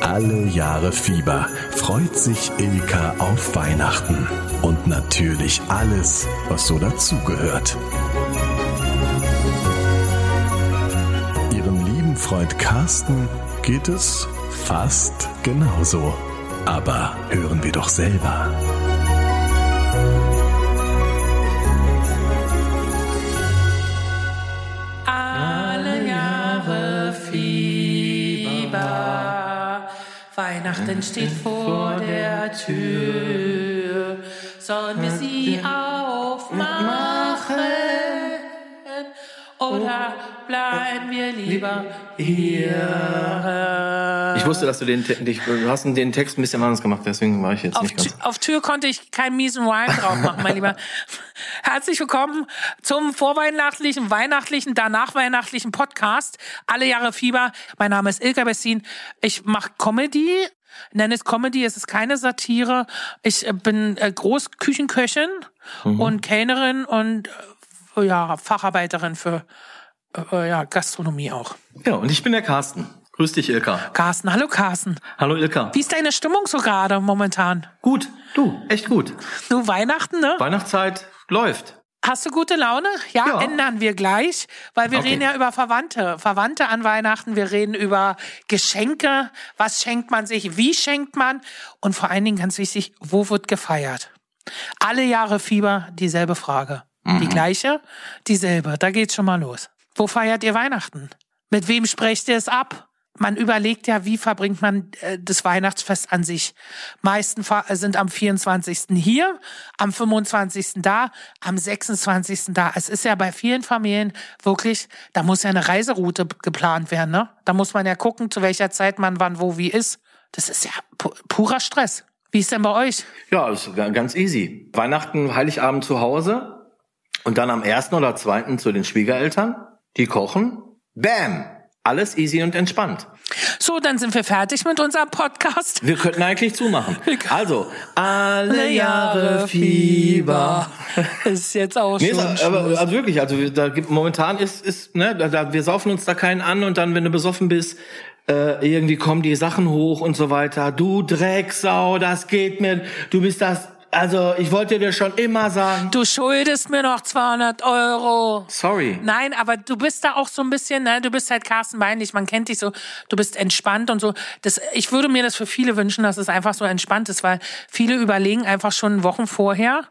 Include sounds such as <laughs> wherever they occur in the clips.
Alle Jahre Fieber freut sich Ilka auf Weihnachten und natürlich alles, was so dazugehört. Ihrem lieben Freund Carsten geht es fast genauso. Aber hören wir doch selber. Weihnachten steht vor der Tür. Sollen wir sie aufmachen? Oder bleiben wir lieber hier? Ich wusste, dass du den, dich- du hast den Text ein bisschen anders gemacht, deswegen war ich jetzt Auf, nicht ganz. Auf Tür konnte ich keinen miesen Rhyme drauf machen, mein Lieber. <laughs> Herzlich willkommen zum vorweihnachtlichen, weihnachtlichen, danach weihnachtlichen Podcast. Alle Jahre Fieber. Mein Name ist Ilka Bessin. Ich mache Comedy. Nenne es Comedy, es ist keine Satire. Ich äh, bin äh, Großküchenköchin und Kellnerin und äh, ja, Facharbeiterin für äh, ja, Gastronomie auch. Ja, und ich bin der Carsten. Grüß dich, Ilka. Carsten, hallo Carsten. Hallo, Ilka. Wie ist deine Stimmung so gerade momentan? Gut, du, echt gut. Du Weihnachten, ne? Weihnachtszeit läuft. Hast du gute Laune? Ja, Ja. ändern wir gleich, weil wir Okay. reden ja über Verwandte. Verwandte an Weihnachten, wir reden über Geschenke, was schenkt man sich, wie schenkt man und vor allen Dingen ganz wichtig, wo wird gefeiert? Alle Jahre Fieber, dieselbe Frage. Die gleiche, dieselbe. Da geht's schon mal los. Wo feiert ihr Weihnachten? Mit wem sprecht ihr es ab? Man überlegt ja, wie verbringt man äh, das Weihnachtsfest an sich. Meisten fa- sind am 24. hier, am 25. da, am 26. da. Es ist ja bei vielen Familien wirklich, da muss ja eine Reiseroute geplant werden, ne? Da muss man ja gucken, zu welcher Zeit man wann, wo, wie ist. Das ist ja pu purer Stress. Wie ist denn bei euch? Ja, ist ga- ganz easy. Weihnachten, Heiligabend zu Hause und dann am ersten oder zweiten zu den Schwiegereltern. Die kochen. Bam! Alles easy und entspannt. So, dann sind wir fertig mit unserem Podcast. Wir könnten eigentlich zumachen. Also, alle Jahre Fieber. <laughs> Ist jetzt auch Nee, schon ist, aber, also wirklich, also da gibt momentan ist ist ne, da, da, wir saufen uns da keinen an und dann wenn du besoffen bist, äh, irgendwie kommen die Sachen hoch und so weiter. Du Drecksau, das geht mir, du bist das also, ich wollte dir schon immer sagen. Du schuldest mir noch 200 Euro. Sorry. Nein, aber du bist da auch so ein bisschen, ne? Du bist halt Carsten Beinlich, man kennt dich so, du bist entspannt und so. Das, ich würde mir das für viele wünschen, dass es einfach so entspannt ist, weil viele überlegen einfach schon Wochen vorher,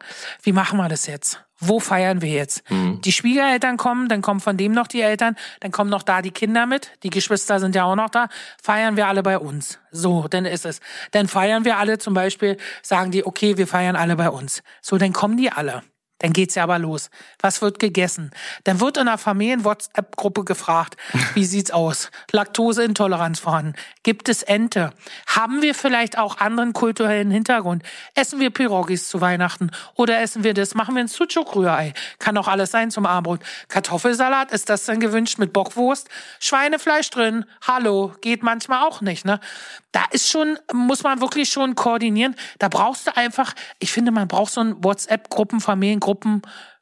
wie machen wir das jetzt? Wo feiern wir jetzt? Die Schwiegereltern kommen, dann kommen von dem noch die Eltern, dann kommen noch da die Kinder mit, die Geschwister sind ja auch noch da, feiern wir alle bei uns. So, dann ist es. Dann feiern wir alle zum Beispiel, sagen die, okay, wir feiern alle bei uns. So, dann kommen die alle. Dann geht's ja aber los. Was wird gegessen? Dann wird in der Familien-WhatsApp-Gruppe gefragt, <laughs> wie sieht's aus? Laktoseintoleranz vorhanden? Gibt es Ente? Haben wir vielleicht auch anderen kulturellen Hintergrund? Essen wir Pirogis zu Weihnachten? Oder essen wir das? Machen wir ein Sucuk-Rührei? Kann auch alles sein zum Abendbrot. Kartoffelsalat, ist das dann gewünscht mit Bockwurst? Schweinefleisch drin? Hallo, geht manchmal auch nicht, ne? Da ist schon, muss man wirklich schon koordinieren. Da brauchst du einfach, ich finde, man braucht so einen WhatsApp-Gruppen, Familiengruppen,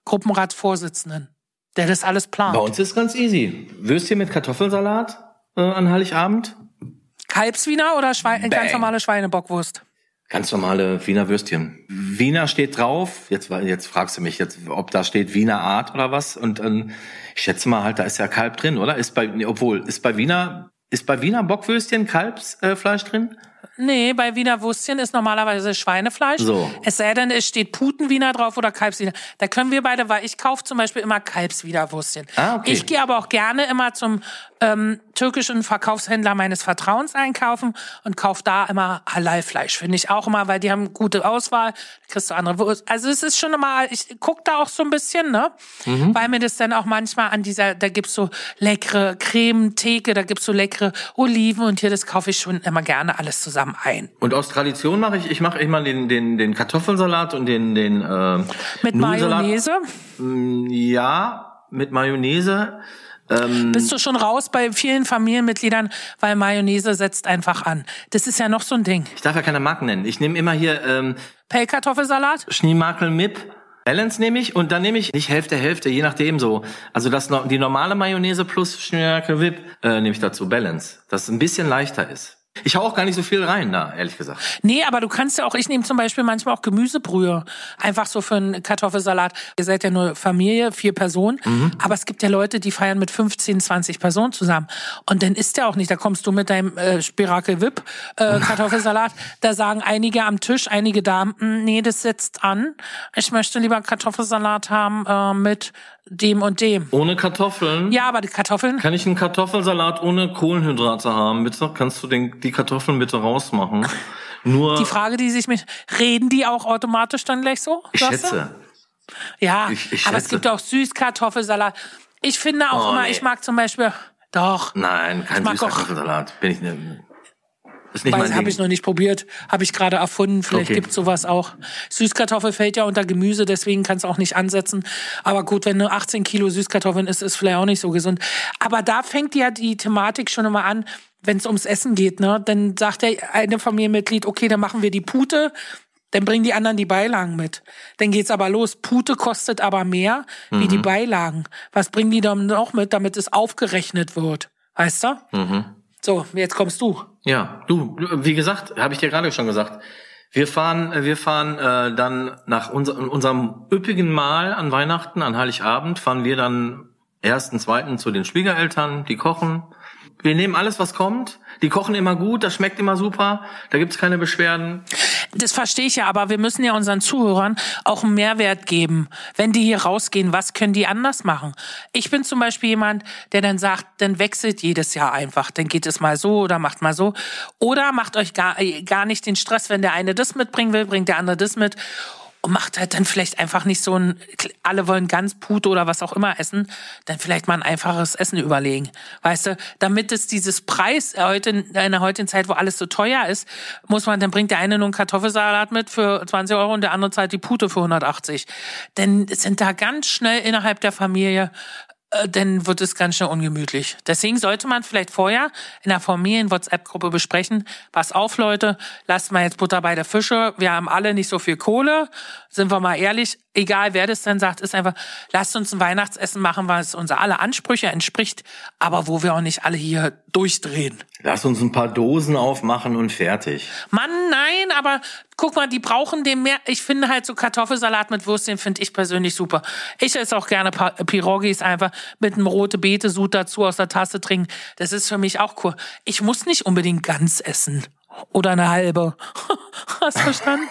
Gruppenratsvorsitzenden, der das alles plant. Bei uns ist ganz easy. Würstchen mit Kartoffelsalat äh, an Heiligabend. Kalbswiener oder Schwein, ganz Bang. normale Schweinebockwurst? Ganz normale Wiener Würstchen. Wiener steht drauf. Jetzt, jetzt fragst du mich jetzt, ob da steht Wiener Art oder was. Und ähm, ich schätze mal halt, da ist ja Kalb drin, oder? Ist bei, nee, obwohl, ist bei Wiener, ist bei Wiener Bockwürstchen Kalbsfleisch äh, drin? Nee, bei Wiener Würstchen ist normalerweise Schweinefleisch. So. Es sei denn, es steht Putenwiener drauf oder Kalbswiener. Da können wir beide, weil ich kaufe zum Beispiel immer Kalbswiener Würstchen. Ah, okay. Ich gehe aber auch gerne immer zum ähm, türkischen Verkaufshändler meines Vertrauens einkaufen und kaufe da immer Halalfleisch. Finde ich auch immer, weil die haben gute Auswahl. Kriegst du andere Wurst. Also es ist schon immer, ich guck da auch so ein bisschen, ne? Mhm. Weil mir das dann auch manchmal an dieser, da gibt's so leckere Creme-Theke, da gibt's so leckere Oliven und hier, das kaufe ich schon immer gerne alles zusammen ein. Und aus Tradition mache ich, ich mache immer den, den, den Kartoffelsalat und den, den äh, Mit Nudelsalat. Mayonnaise. Mm, Ja, mit Mayonnaise. Ähm, Bist du schon raus bei vielen Familienmitgliedern, weil Mayonnaise setzt einfach an. Das ist ja noch so ein Ding. ich darf ja keine Marken nennen. Ich nehme immer hier ähm, Pellkartoffelsalat? Schneemakel Mip. Balance nehme ich und dann nehme ich nicht Hälfte, Hälfte, je nachdem so. Also das die normale Mayonnaise plus Stärke Whip äh, nehme ich dazu Balance, dass es ein bisschen leichter ist. Ich hau auch gar nicht so viel rein da, ehrlich gesagt. Nee, aber du kannst ja auch, ich nehme zum Beispiel manchmal auch Gemüsebrühe. Einfach so für einen Kartoffelsalat. Ihr seid ja nur Familie, vier Personen. Aber es gibt ja Leute, die feiern mit 15, 20 Personen zusammen. Und dann isst der auch nicht. Da kommst du mit deinem äh, Spirakel Whip äh, <laughs> Kartoffelsalat. da sagen einige am Tisch, einige Damen, "Mm, nee, das setzt an. Ich möchte lieber Kartoffelsalat haben äh, mit dem und dem. Ohne Kartoffeln? Ja, aber die Kartoffeln, Kann ich einen Kartoffelsalat ohne Kohlenhydrate haben, bitte? Kannst du den, die Kartoffeln bitte rausmachen? <laughs> Nur, die Frage, die sich mit, reden die auch automatisch dann gleich so? ich sagst du? schätze. Ja, Ich- ich aber es schätze. gibt auch Süßkartoffelsalat. Ich finde auch Oh, immer, nee. ich mag zum Beispiel, doch, Nein, kein mag süßer auch- Kartoffelsalat. Bin ich ne, ist nicht weiß, mein habe ich noch nicht probiert, habe ich gerade erfunden. Vielleicht Okay. gibt's sowas auch. Süßkartoffel fällt ja unter Gemüse, deswegen kannst du auch nicht ansetzen. Aber gut, wenn du 18 Kilo Süßkartoffeln isst, ist vielleicht auch nicht so gesund. Aber da fängt ja die Thematik schon immer an, wenn es ums Essen geht. Ne? Dann sagt der eine Familienmitglied, okay, dann machen wir die Pute. Dann bringen die anderen die Beilagen mit. Dann geht's aber los. Pute kostet aber mehr wie Mhm. die Beilagen. Was bringen die dann noch mit, damit es aufgerechnet wird? Weißt du? Mhm. So, jetzt kommst du. Ja, du, wie gesagt, habe ich dir gerade schon gesagt. Wir fahren, wir fahren äh, dann nach unser, unserem üppigen Mahl an Weihnachten, an Heiligabend, fahren wir dann ersten, zweiten zu den Schwiegereltern, die kochen. Wir nehmen alles, was kommt. Die kochen immer gut, das schmeckt immer super, da gibt's keine Beschwerden. Das verstehe ich ja, aber wir müssen ja unseren Zuhörern auch einen Mehrwert geben. Wenn die hier rausgehen, was können die anders machen? Ich bin zum Beispiel jemand, der dann sagt, dann wechselt jedes Jahr einfach. Dann geht es mal so oder macht mal so. Oder macht euch gar, äh, gar nicht den Stress, wenn der eine das mitbringen will, bringt der andere das mit. Und macht halt dann vielleicht einfach nicht so ein, alle wollen ganz Pute oder was auch immer essen, dann vielleicht mal ein einfaches Essen überlegen. Weißt du, damit es dieses Preis heute, in einer heutigen Zeit, wo alles so teuer ist, muss man, dann bringt der eine nur einen Kartoffelsalat mit für 20 Euro und der andere zahlt die Pute für 180. Denn es sind da ganz schnell innerhalb der Familie äh, dann wird es ganz schnell ungemütlich. Deswegen sollte man vielleicht vorher in der Familien-WhatsApp-Gruppe besprechen, pass auf Leute, lasst mal jetzt Butter bei der Fische, wir haben alle nicht so viel Kohle, sind wir mal ehrlich, egal wer das dann sagt, ist einfach, lasst uns ein Weihnachtsessen machen, was unser alle Ansprüche entspricht, aber wo wir auch nicht alle hier durchdrehen. Lass uns ein paar Dosen aufmachen und fertig. Mann, nein, aber guck mal, die brauchen den mehr. Ich finde halt so Kartoffelsalat mit Würstchen finde ich persönlich super. Ich esse auch gerne Pirogis einfach mit einem rote Beete-Sud dazu aus der Tasse trinken. Das ist für mich auch cool. Ich muss nicht unbedingt ganz essen. Oder eine halbe. <laughs> Hast du verstanden?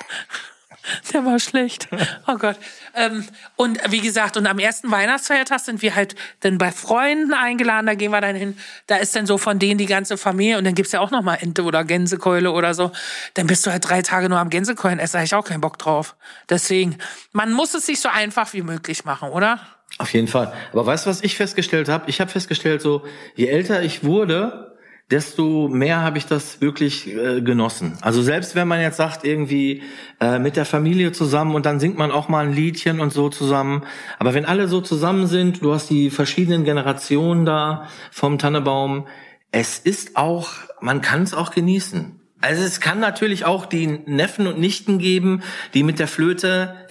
<laughs> Der war schlecht. <laughs> Oh Gott. Ähm, und wie gesagt, und am ersten Weihnachtsfeiertag sind wir halt dann bei Freunden eingeladen, da gehen wir dann hin. Da ist dann so von denen die ganze Familie und dann gibt's ja auch noch mal Ente oder Gänsekeule oder so. Dann bist du halt drei Tage nur am Gänsekeulen essen, da hab ich auch keinen Bock drauf. Deswegen, man muss es sich so einfach wie möglich machen, oder? Auf jeden Fall. Aber weißt du, was ich festgestellt habe? Ich habe festgestellt, so je älter ich wurde, desto mehr habe ich das wirklich äh, genossen. Also selbst wenn man jetzt sagt, irgendwie äh, mit der Familie zusammen und dann singt man auch mal ein Liedchen und so zusammen. Aber wenn alle so zusammen sind, du hast die verschiedenen Generationen da vom Tannebaum, es ist auch, man kann es auch genießen. Also es kann natürlich auch die Neffen und Nichten geben, die mit der Flöte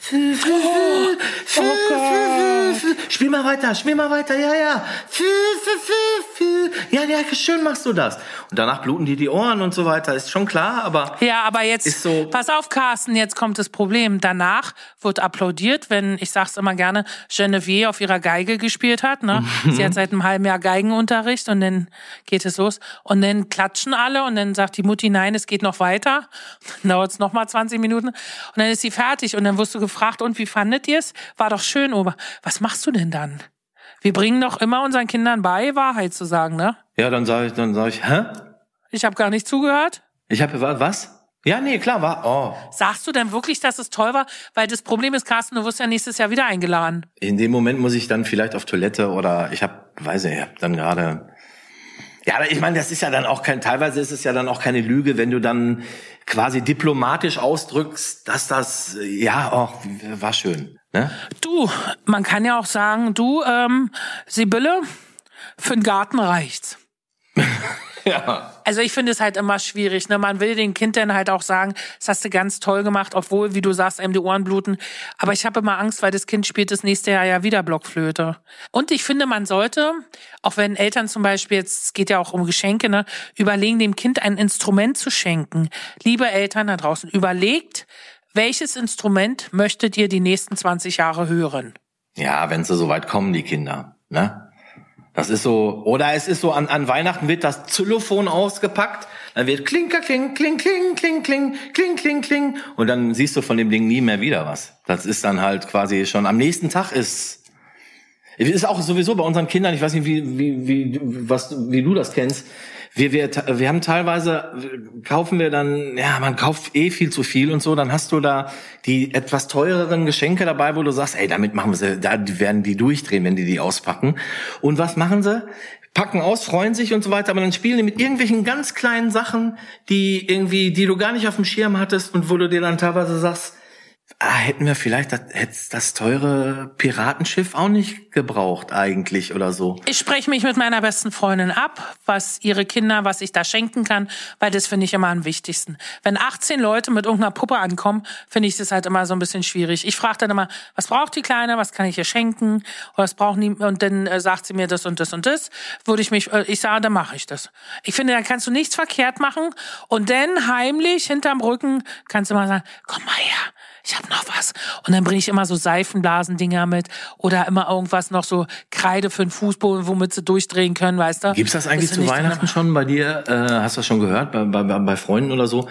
Spiel mal weiter, spiel mal weiter, ja, ja. Ja, ja, schön machst du das. Und danach bluten dir die Ohren und so weiter, ist schon klar, aber Ja, aber jetzt, Ist so- pass auf, Carsten, jetzt kommt das Problem. Danach wird applaudiert, wenn, ich sag's immer gerne, Genevieve auf ihrer Geige gespielt hat. Ne? <laughs> Sie hat seit einem halben Jahr Geigenunterricht und dann geht es los. Und dann klatschen alle und dann sagt die Mutti, nein, es geht noch weiter. Dann dauert's noch mal 20 Minuten. Und dann ist sie fertig und dann wirst du gefragt, und wie fandet ihr's? War doch schön, Ober. Was machst du denn dann? Wir bringen doch immer unseren Kindern bei, Wahrheit zu sagen, ne? ja, dann sage ich, dann sage ich, hä? Ich habe gar nicht zugehört. Ich habe was? Ja, nee, klar, war. Oh, Sagst du denn wirklich, dass es toll war? Weil das Problem ist, Carsten, du wirst ja nächstes Jahr wieder eingeladen. in dem Moment muss ich dann vielleicht auf Toilette oder ich habe, weiß nicht, ich hab dann gerade ja, aber ich meine, das ist ja dann auch kein, teilweise ist es ja dann auch keine Lüge, wenn du dann quasi diplomatisch ausdrückst, dass das, äh, ja, oh, war schön. Ne? Du, man kann ja auch sagen, du, ähm, Sibylle, für den Garten reicht's. <laughs> <laughs> Ja. Also ich finde es halt immer schwierig. Ne? Man will den Kindern halt auch sagen, das hast du ganz toll gemacht, obwohl, wie du sagst, einem die Ohren bluten. Aber ich habe immer Angst, weil das Kind spielt das nächste Jahr ja wieder Blockflöte. Und ich finde, man sollte, auch wenn Eltern zum Beispiel, jetzt es geht ja auch um Geschenke, ne, überlegen, dem Kind ein Instrument zu schenken. Liebe Eltern da draußen, überlegt, welches Instrument möchtet ihr die nächsten 20 Jahre hören? Ja, wenn sie so weit kommen, die Kinder. Ne? Das ist so, oder es ist so, an, an Weihnachten wird das Xylophon ausgepackt, dann wird klinker, kling, kling, kling, kling, kling, kling, kling, kling, und dann siehst du von dem Ding nie mehr wieder was. Das ist dann halt quasi schon, am nächsten Tag ist, ist auch sowieso bei unseren Kindern, ich weiß nicht, wie, wie, wie, was, wie du das kennst, wir, wir, wir haben teilweise, kaufen wir dann, ja, man kauft eh viel zu viel und so, dann hast du da die etwas teureren Geschenke dabei, wo du sagst, ey, damit machen sie, da werden die durchdrehen, wenn die die auspacken. Und was machen sie? Packen aus, freuen sich und so weiter, aber dann spielen die mit irgendwelchen ganz kleinen Sachen, die irgendwie, die du gar nicht auf dem Schirm hattest und wo du dir dann teilweise sagst, Ah, hätten wir vielleicht das, das teure Piratenschiff auch nicht gebraucht eigentlich oder so. Ich spreche mich mit meiner besten Freundin ab, was ihre Kinder, was ich da schenken kann, weil das finde ich immer am wichtigsten. Wenn 18 Leute mit irgendeiner Puppe ankommen, finde ich das halt immer so ein bisschen schwierig. Ich frage dann immer, was braucht die Kleine, was kann ich ihr schenken, was braucht die, und dann äh, sagt sie mir das und das und das, würde ich mich, äh, ich sage, dann mache ich das. Ich finde, da kannst du nichts verkehrt machen und dann heimlich hinterm Rücken kannst du mal sagen, komm mal her, ich habe noch was. Und dann bringe ich immer so Seifenblasendinger mit oder immer irgendwas noch so Kreide für den Fußboden, womit sie durchdrehen können, weißt du? Gibt's das eigentlich Das zu Weihnachten schon bei dir? Äh, hast du das schon gehört bei, bei, bei Freunden oder so?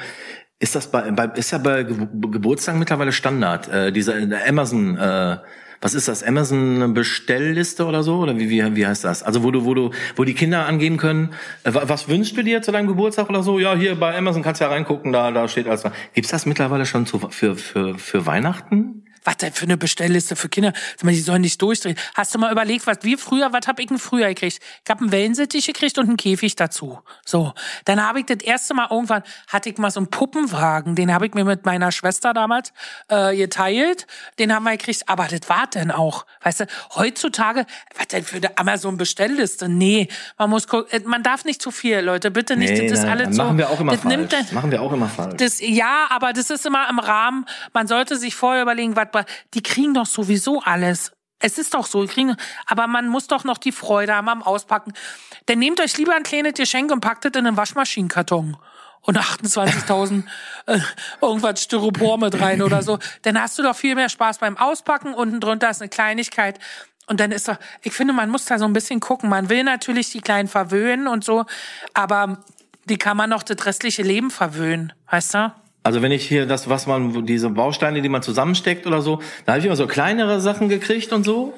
Ist das bei, bei ist ja bei Ge Geburtstagen mittlerweile Standard? Äh, dieser der Amazon äh, was ist das? Amazon Bestellliste oder so? Oder wie, wie, wie heißt das? Also wo du, wo du, wo die Kinder angeben können, äh, wa- was wünschst du dir zu deinem Geburtstag oder so? Ja, hier bei Amazon kannst du ja reingucken, da, da steht alles. Gibt's das mittlerweile schon zu, für, für, für Weihnachten? Was denn für eine Bestellliste für Kinder? Sag mal, die sollen nicht durchdrehen. Hast du mal überlegt, was wir früher, was hab ich denn früher gekriegt? Ich hab einen Wellensittich gekriegt und einen Käfig dazu. So. Dann habe ich das erste Mal irgendwann, hatte ich mal so einen Puppenwagen, den habe ich mir mit meiner Schwester damals äh, geteilt. Den haben wir gekriegt, aber das war denn auch. Weißt du, heutzutage, was denn für eine Amazon-Bestellliste? Nee, man muss gucken, äh, man darf nicht zu viel, Leute, bitte nicht. das ist nein, alles nein, so. machen wir auch immer das falsch. nimmt dann- machen wir auch immer falsch. das, ja, aber das ist immer im Rahmen. Man sollte sich vorher überlegen, was, die kriegen doch sowieso alles. Es ist doch so, kriegen, aber man muss doch noch die Freude haben am Auspacken. Dann nehmt euch lieber ein kleines Geschenk und packt es in einen Waschmaschinenkarton. Und 28.000 <laughs> äh, irgendwas Styropor mit rein oder so. Dann hast du doch viel mehr Spaß beim Auspacken. Unten drunter ist eine Kleinigkeit. Und dann ist doch, ich finde, man muss da so ein bisschen gucken. Man will natürlich die Kleinen verwöhnen und so, aber die kann man noch das restliche Leben verwöhnen, weißt du? Also wenn ich hier das, was man, diese Bausteine, die man zusammensteckt oder so, da habe ich immer so kleinere Sachen gekriegt und so.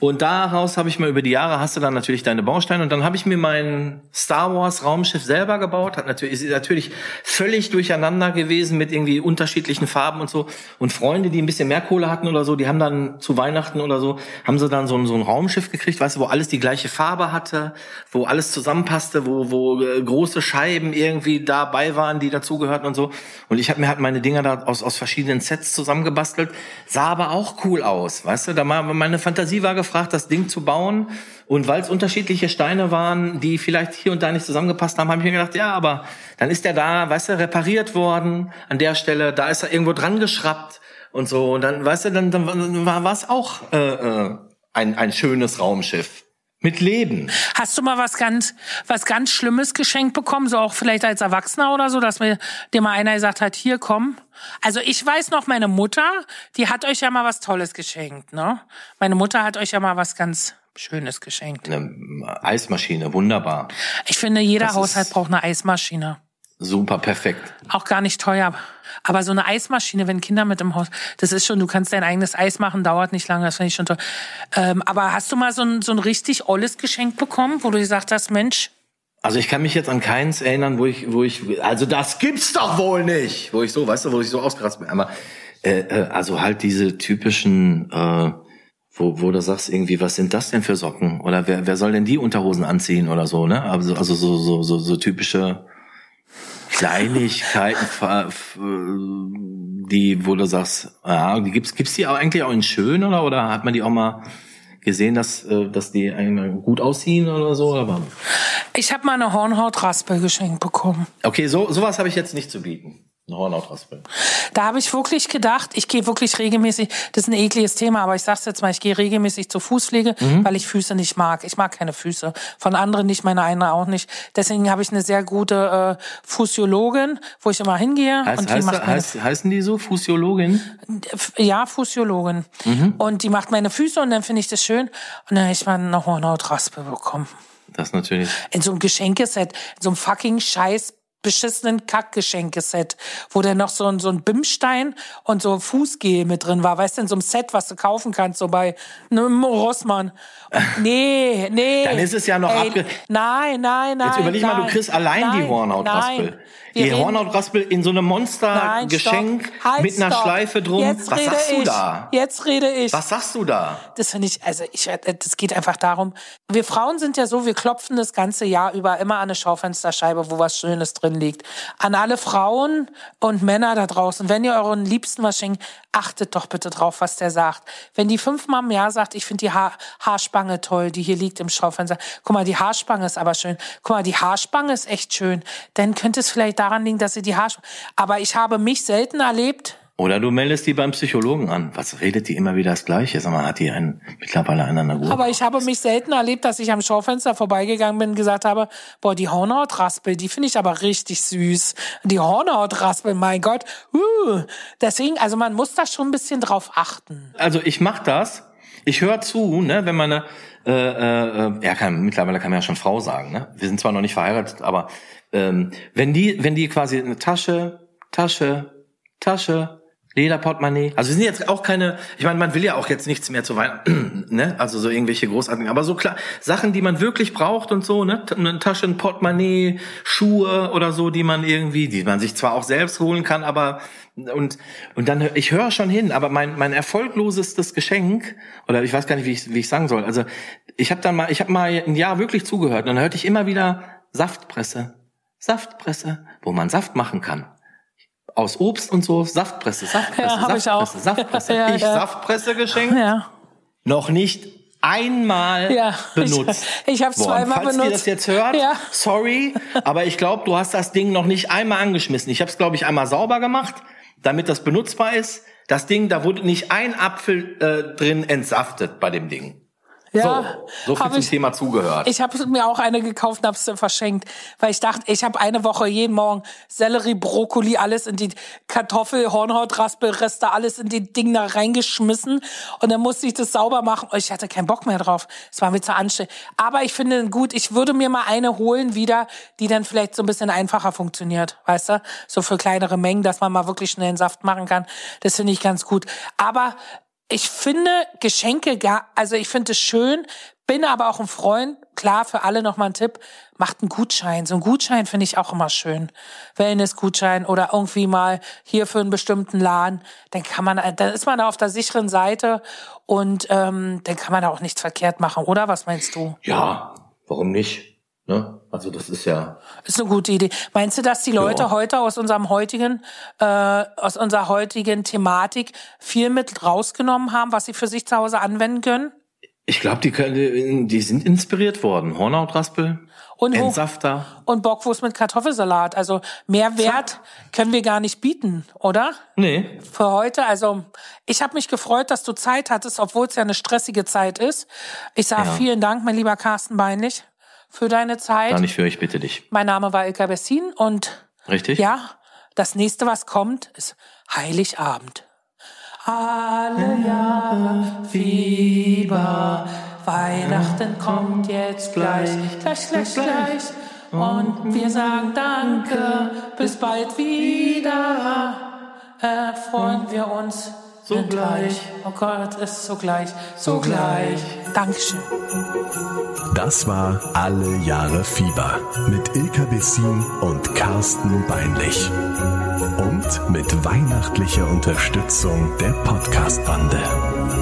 Und daraus habe ich mal über die Jahre hast du dann natürlich deine Bausteine und dann habe ich mir mein Star Wars Raumschiff selber gebaut. Hat natürlich, ist natürlich völlig durcheinander gewesen mit irgendwie unterschiedlichen Farben und so. Und Freunde, die ein bisschen mehr Kohle hatten oder so, die haben dann zu Weihnachten oder so, haben sie dann so ein, so ein Raumschiff gekriegt, weißt du, wo alles die gleiche Farbe hatte, wo alles zusammenpasste, wo, wo äh, große Scheiben irgendwie dabei waren, die dazugehörten und so. Und ich habe mir halt meine Dinger da aus, aus verschiedenen Sets zusammengebastelt. Sah aber auch cool aus, weißt du? Da war, meine Fantasie war gefragt, das Ding zu bauen. Und weil es unterschiedliche Steine waren, die vielleicht hier und da nicht zusammengepasst haben, habe ich mir gedacht, ja, aber dann ist der da, weißt du, repariert worden an der Stelle. Da ist er irgendwo dran geschraubt und so. Und dann, weißt du, dann, dann war es auch äh, äh, ein, ein schönes Raumschiff. Mit Leben. Hast du mal was ganz, was ganz Schlimmes geschenkt bekommen, so auch vielleicht als Erwachsener oder so, dass mir dir mal einer gesagt hat, hier komm. Also ich weiß noch, meine Mutter, die hat euch ja mal was Tolles geschenkt, ne? Meine Mutter hat euch ja mal was ganz Schönes geschenkt. Eine Eismaschine, wunderbar. Ich finde, jeder Das Haushalt braucht eine Eismaschine. Super, perfekt. Auch gar nicht teuer. Aber so eine Eismaschine, wenn Kinder mit im Haus, das ist schon, du kannst dein eigenes Eis machen, dauert nicht lange, das finde ich schon toll. Ähm, aber hast du mal so ein, so ein richtig olles Geschenk bekommen, wo du gesagt hast, Mensch, Also ich kann mich jetzt an keins erinnern, wo ich, wo ich, also das gibt's doch wohl nicht, wo ich so, weißt du, wo ich so ausgerastet bin. Aber äh, äh, also halt diese typischen, äh, wo, wo du sagst irgendwie, was sind das denn für Socken? Oder wer, wer soll denn die Unterhosen anziehen oder so, ne? Also, also so, so, so, so typische Kleinigkeiten, die, wo du sagst, ja, die gibt's, gibt's die auch eigentlich auch in schön oder, oder hat man die auch mal gesehen, dass, äh, dass die eigentlich gut aussehen oder so? Aber Ich habe mal eine Hornhautraspel geschenkt bekommen. Okay, so sowas habe ich jetzt nicht zu bieten. Eine Hornhautraspel. Da habe ich wirklich gedacht, ich gehe wirklich regelmäßig, das ist ein ekliges Thema, aber ich sag's jetzt mal, ich gehe regelmäßig zur Fußpflege, Mhm. weil ich Füße nicht mag. Ich mag keine Füße. Von anderen nicht, meine eigenen auch nicht. Deswegen habe ich eine sehr gute äh, Physiologin, wo ich immer hingehe. Heißt, und die heißt, macht meine heißen die so? Physiologin? Ja, Physiologin. Mhm. Und die macht meine Füße und dann finde ich das schön. Und dann habe ich mal eine Hornhautraspel bekommen. Das natürlich. In so einem Geschenkeset, in so einem fucking scheiß beschissenen Kackgeschenkeset, wo dann noch so ein, so ein Bimstein und so Fußgel mit drin war. Weißt du, in so einem Set, was du kaufen kannst, so bei einem Rossmann. Und nee, nee. Dann ist es ja noch abge- Nein, nein, nein. Jetzt überleg mal, nein, du kriegst allein nein, die Hornhautraspel. Die Hornhautraspel in so einem Monster-Geschenk. Halt, mit einer stopp. Schleife drum. Jetzt Was sagst du ich. da? Jetzt rede ich. Was sagst du da? Das finde ich, also ich, das geht einfach darum, wir Frauen sind ja so, wir klopfen das ganze Jahr über immer an eine Schaufensterscheibe, wo was Schönes drin liegt. An alle Frauen und Männer da draußen, wenn ihr euren Liebsten was schenkt, achtet doch bitte drauf, was der sagt. Wenn die fünfmal im Jahr sagt, ich finde die Haar, Haarspange toll, die hier liegt im Schaufenster. Guck mal, die Haarspange ist aber schön. Guck mal, die Haarspange ist echt schön. Dann könnte es vielleicht daran liegen, dass sie die Haarspange, aber ich habe mich selten erlebt, Oder du meldest die beim Psychologen an. Was redet die immer wieder das Gleiche? Sag mal, hat die einen, mittlerweile einen an der Uhr? Aber ich habe mich selten erlebt, dass ich am Schaufenster vorbeigegangen bin und gesagt habe, boah, die Hornhautraspel, die finde ich aber richtig süß. Die Hornhautraspel, mein Gott. Uh. Deswegen, also man muss da schon ein bisschen drauf achten. Also ich mach das. Ich höre zu, ne, wenn meine, äh, äh, ja, kann, mittlerweile kann man ja schon Frau sagen, ne? Wir sind zwar noch nicht verheiratet, aber ähm, wenn die, wenn die quasi eine Tasche, Tasche, Tasche, Lederportemonnaie. Also wir sind jetzt auch keine, ich meine, man will ja auch jetzt nichts mehr zu Weihnachten, <clears throat> ne? Also so irgendwelche großartigen, aber so klar, Sachen, die man wirklich braucht und so, ne? Eine Tasche, ein Portemonnaie, Schuhe oder so, die man irgendwie, die man sich zwar auch selbst holen kann, aber und und dann ich höre schon hin, aber mein mein erfolglosestes Geschenk oder ich weiß gar nicht, wie ich wie ich sagen soll. Also ich habe dann mal, ich habe mal ein Jahr wirklich zugehört und dann hörte ich immer wieder Saftpresse, Saftpresse, wo man Saft machen kann aus Obst und so, Saftpresse, <laughs> Saftpresse, Ja, hab ich Saftpresse, auch. Saftpresse. <laughs> Ja, ich ja. Saftpresse geschenkt, Ja. noch nicht einmal Ja, benutzt. <laughs> ich- ich worden. zweimal Falls ihr benutzt. das jetzt hört, Ja. sorry, aber ich glaube, du hast das Ding noch nicht einmal angeschmissen. Ich habe es, glaube ich, einmal sauber gemacht, damit das benutzbar ist. Das Ding, da wurde nicht ein Apfel äh, drin entsaftet bei dem Ding. Ja, so, so viel zum ich- Thema zugehört. Ich habe mir auch eine gekauft und habe sie verschenkt, weil ich dachte, ich habe eine Woche jeden Morgen Sellerie, Brokkoli, alles in die Kartoffel, Hornhautraspelreste, alles in die Ding da reingeschmissen und dann musste ich das sauber machen. Ich hatte keinen Bock mehr drauf. Es war mir zu anstrengend. Aber ich finde gut, ich würde mir mal eine holen wieder, die dann vielleicht so ein bisschen einfacher funktioniert, weißt du? So für kleinere Mengen, dass man mal wirklich schnell einen Saft machen kann. Das finde ich ganz gut. Aber ich finde Geschenke gar, also ich finde es schön, bin aber auch ein Freund, klar, für alle nochmal ein Tipp, macht einen Gutschein. So einen Gutschein finde ich auch immer schön. Wellness-Gutschein oder irgendwie mal hier für einen bestimmten Laden, dann kann man, dann ist man da auf der sicheren Seite und ähm, dann kann man da auch nichts verkehrt machen, oder? Was meinst du? ja, warum nicht? Ne? Also das ist ja Ist eine gute Idee. Meinst du, dass die Leute Ja. heute aus unserem heutigen, äh, aus unserer heutigen Thematik viel mit rausgenommen haben, was sie für sich zu Hause anwenden können? Ich glaube, die, können- die sind inspiriert worden. Hornhautraspel, Und Entsafter. Und Bockwurst mit Kartoffelsalat. Also mehr Wert können wir gar nicht bieten, oder? Nee, Für heute. Also ich habe mich gefreut, dass du Zeit hattest, obwohl es ja eine stressige Zeit ist. Ich sage Ja. vielen Dank, mein lieber Carsten Beinlich, für deine Zeit. gar nicht für, ich bitte dich. Mein Name war Ilka Bessin und Richtig? ja, das nächste, was kommt, ist Heiligabend. Alle Jahre Fieber, Weihnachten kommt jetzt gleich, gleich, gleich, gleich. Und wir sagen Danke, bis bald wieder. Erfreuen wir uns sogleich. Oh Gott, ist sogleich, sogleich. Dankeschön. Das war Alle Jahre Fieber mit Ilka Bessin und Carsten Beinlich. Und mit weihnachtlicher Unterstützung der Podcast-Bande.